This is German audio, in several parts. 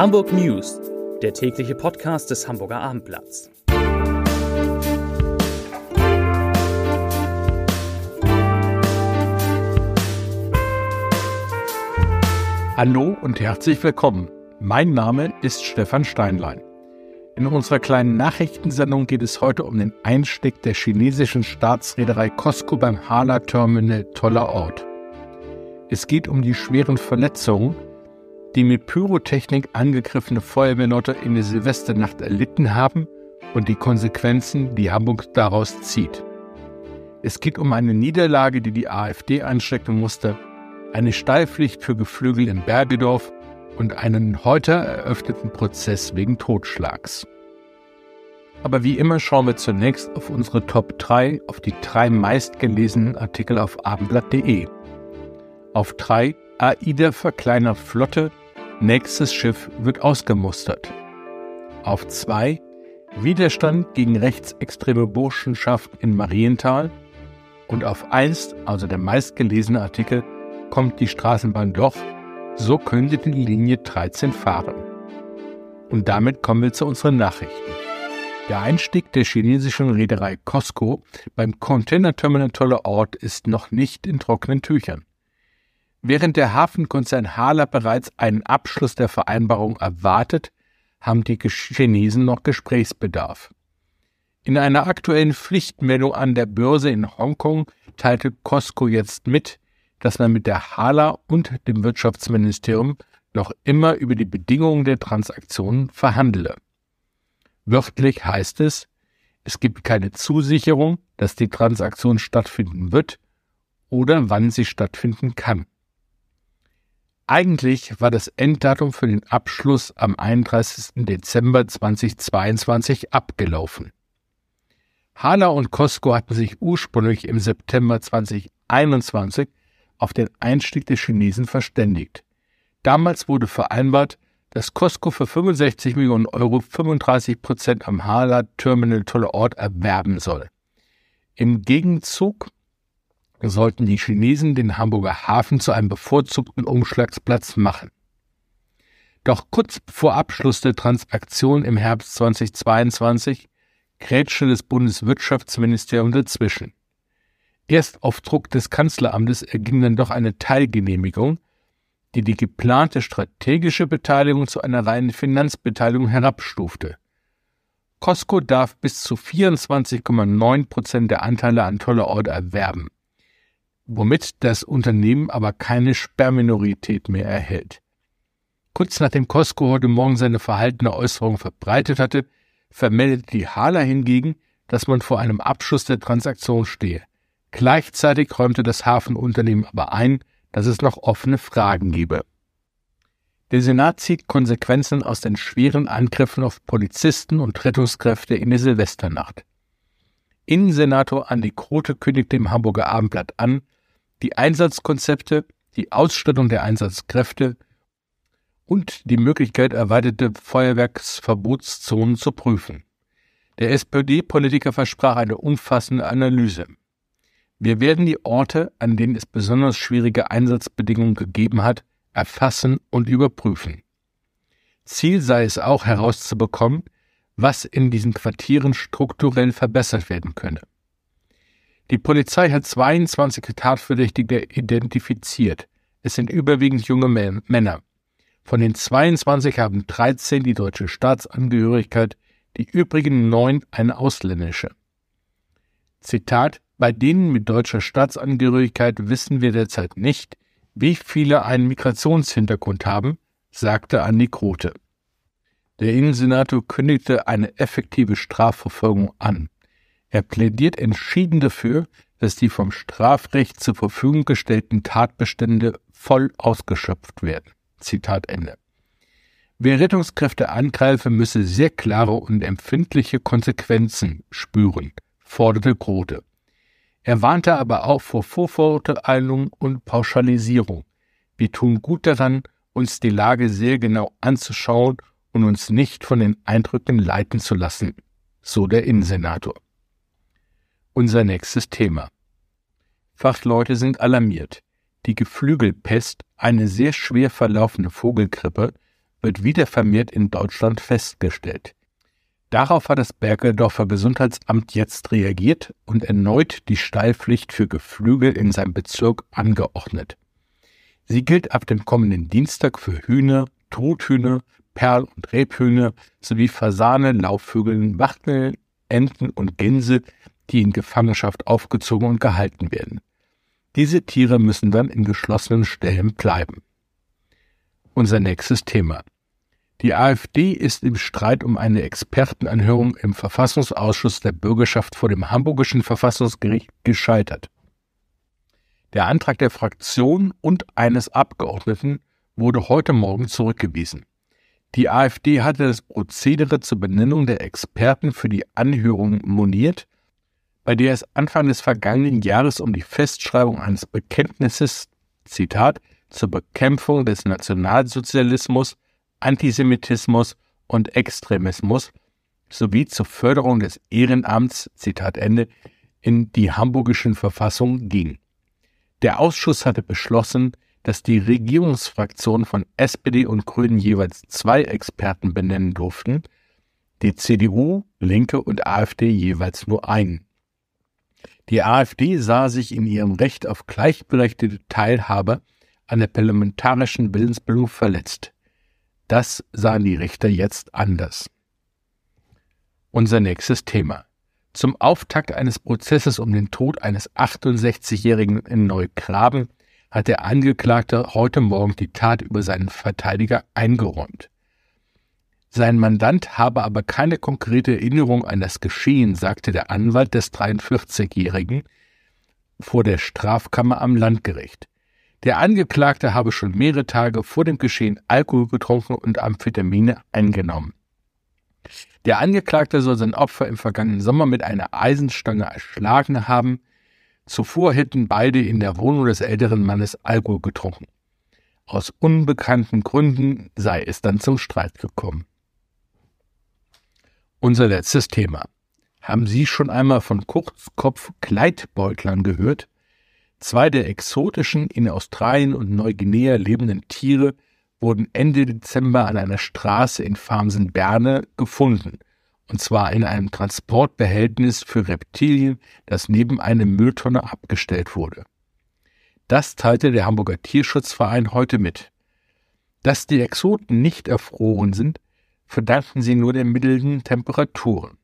Hamburg News, der tägliche Podcast des Hamburger Abendblatts. Hallo und herzlich willkommen. Mein Name ist Stefan Steinlein. In unserer kleinen Nachrichtensendung geht es heute um den Einstieg der chinesischen Staatsreederei Costco beim Hala Terminal Toller Ort. Es geht um die schweren Verletzungen, die mit Pyrotechnik angegriffene Feuerwehrleute in der Silvesternacht erlitten haben und die Konsequenzen, die Hamburg daraus zieht. Es geht um eine Niederlage, die die AfD einstecken musste, eine Steilpflicht für Geflügel in Bergedorf und einen heute eröffneten Prozess wegen Totschlags. Aber wie immer schauen wir zunächst auf unsere Top 3, auf die drei meistgelesenen Artikel auf abendblatt.de. Auf 3 AIDA verkleinert Flotte Nächstes Schiff wird ausgemustert. Auf 2 Widerstand gegen rechtsextreme Burschenschaft in Marienthal. Und auf 1, also der meistgelesene Artikel, kommt die Straßenbahn doch, so könnte die Linie 13 fahren. Und damit kommen wir zu unseren Nachrichten. Der Einstieg der chinesischen Reederei Costco beim Containerterminal Toller Ort ist noch nicht in trockenen Tüchern. Während der Hafenkonzern Hala bereits einen Abschluss der Vereinbarung erwartet, haben die Chinesen noch Gesprächsbedarf. In einer aktuellen Pflichtmeldung an der Börse in Hongkong teilte Costco jetzt mit, dass man mit der Hala und dem Wirtschaftsministerium noch immer über die Bedingungen der Transaktionen verhandele. Wörtlich heißt es, es gibt keine Zusicherung, dass die Transaktion stattfinden wird oder wann sie stattfinden kann. Eigentlich war das Enddatum für den Abschluss am 31. Dezember 2022 abgelaufen. Hala und Costco hatten sich ursprünglich im September 2021 auf den Einstieg der Chinesen verständigt. Damals wurde vereinbart, dass Costco für 65 Millionen Euro 35 Prozent am Hala Terminal Tolle Ort erwerben soll. Im Gegenzug sollten die Chinesen den Hamburger Hafen zu einem bevorzugten Umschlagsplatz machen. Doch kurz vor Abschluss der Transaktion im Herbst 2022 grätschte das Bundeswirtschaftsministerium dazwischen. Erst auf Druck des Kanzleramtes erging dann doch eine Teilgenehmigung, die die geplante strategische Beteiligung zu einer reinen Finanzbeteiligung herabstufte. Costco darf bis zu 24,9 Prozent der Anteile an Tolle Ort erwerben womit das Unternehmen aber keine Sperrminorität mehr erhält. Kurz nachdem Costco heute Morgen seine verhaltene Äußerung verbreitet hatte, vermeldete die Hala hingegen, dass man vor einem Abschluss der Transaktion stehe. Gleichzeitig räumte das Hafenunternehmen aber ein, dass es noch offene Fragen gebe. Der Senat zieht Konsequenzen aus den schweren Angriffen auf Polizisten und Rettungskräfte in der Silvesternacht. Innensenator Andi Krote kündigte im Hamburger Abendblatt an, die Einsatzkonzepte, die Ausstattung der Einsatzkräfte und die Möglichkeit erweiterte Feuerwerksverbotszonen zu prüfen. Der SPD-Politiker versprach eine umfassende Analyse. Wir werden die Orte, an denen es besonders schwierige Einsatzbedingungen gegeben hat, erfassen und überprüfen. Ziel sei es auch herauszubekommen, was in diesen Quartieren strukturell verbessert werden könne. Die Polizei hat 22 Tatverdächtige identifiziert. Es sind überwiegend junge Männer. Von den 22 haben 13 die deutsche Staatsangehörigkeit, die übrigen neun eine ausländische. Zitat Bei denen mit deutscher Staatsangehörigkeit wissen wir derzeit nicht, wie viele einen Migrationshintergrund haben, sagte Andi Grote. Der Innensenator kündigte eine effektive Strafverfolgung an. Er plädiert entschieden dafür, dass die vom Strafrecht zur Verfügung gestellten Tatbestände voll ausgeschöpft werden. Zitat Ende. Wer Rettungskräfte angreife, müsse sehr klare und empfindliche Konsequenzen spüren, forderte Grote. Er warnte aber auch vor Vorverurteilung und Pauschalisierung. Wir tun gut daran, uns die Lage sehr genau anzuschauen und uns nicht von den Eindrücken leiten zu lassen, so der Innensenator unser nächstes Thema. Fachleute sind alarmiert. Die Geflügelpest, eine sehr schwer verlaufende Vogelgrippe, wird wieder vermehrt in Deutschland festgestellt. Darauf hat das Bergedorfer Gesundheitsamt jetzt reagiert und erneut die Stallpflicht für Geflügel in seinem Bezirk angeordnet. Sie gilt ab dem kommenden Dienstag für Hühner, Truthühner, Perl- und Rebhühner sowie Fasane, Laubvögel, Wachteln, Enten und Gänse, die in Gefangenschaft aufgezogen und gehalten werden. Diese Tiere müssen dann in geschlossenen Ställen bleiben. Unser nächstes Thema. Die AfD ist im Streit um eine Expertenanhörung im Verfassungsausschuss der Bürgerschaft vor dem Hamburgischen Verfassungsgericht gescheitert. Der Antrag der Fraktion und eines Abgeordneten wurde heute Morgen zurückgewiesen. Die AfD hatte das Prozedere zur Benennung der Experten für die Anhörung moniert, bei der es Anfang des vergangenen Jahres um die Festschreibung eines Bekenntnisses, Zitat, zur Bekämpfung des Nationalsozialismus Antisemitismus und Extremismus sowie zur Förderung des Ehrenamts, Zitat Ende, in die hamburgischen Verfassung ging. Der Ausschuss hatte beschlossen, dass die Regierungsfraktionen von SPD und Grünen jeweils zwei Experten benennen durften, die CDU, Linke und AfD jeweils nur einen. Die AfD sah sich in ihrem Recht auf gleichberechtigte Teilhabe an der parlamentarischen Willensbildung verletzt. Das sahen die Richter jetzt anders. Unser nächstes Thema. Zum Auftakt eines Prozesses um den Tod eines 68-Jährigen in Neugraben hat der Angeklagte heute Morgen die Tat über seinen Verteidiger eingeräumt. Sein Mandant habe aber keine konkrete Erinnerung an das Geschehen, sagte der Anwalt des 43-Jährigen vor der Strafkammer am Landgericht. Der Angeklagte habe schon mehrere Tage vor dem Geschehen Alkohol getrunken und Amphetamine eingenommen. Der Angeklagte soll sein Opfer im vergangenen Sommer mit einer Eisenstange erschlagen haben. Zuvor hätten beide in der Wohnung des älteren Mannes Alkohol getrunken. Aus unbekannten Gründen sei es dann zum Streit gekommen. Unser letztes Thema. Haben Sie schon einmal von Kurzkopf-Kleidbeutlern gehört? Zwei der exotischen in Australien und Neuguinea lebenden Tiere wurden Ende Dezember an einer Straße in Farmsen-Berne gefunden, und zwar in einem Transportbehältnis für Reptilien, das neben einer Mülltonne abgestellt wurde. Das teilte der Hamburger Tierschutzverein heute mit. Dass die Exoten nicht erfroren sind, verdanken sie nur den milden Temperaturen.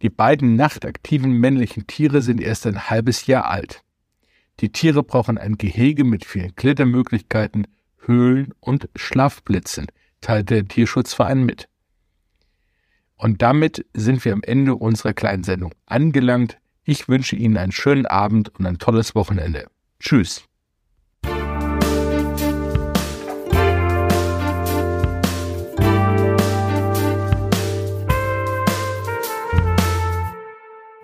Die beiden nachtaktiven männlichen Tiere sind erst ein halbes Jahr alt. Die Tiere brauchen ein Gehege mit vielen Klettermöglichkeiten, Höhlen und Schlafblitzen, teilte der Tierschutzverein mit. Und damit sind wir am Ende unserer kleinen Sendung angelangt. Ich wünsche Ihnen einen schönen Abend und ein tolles Wochenende. Tschüss.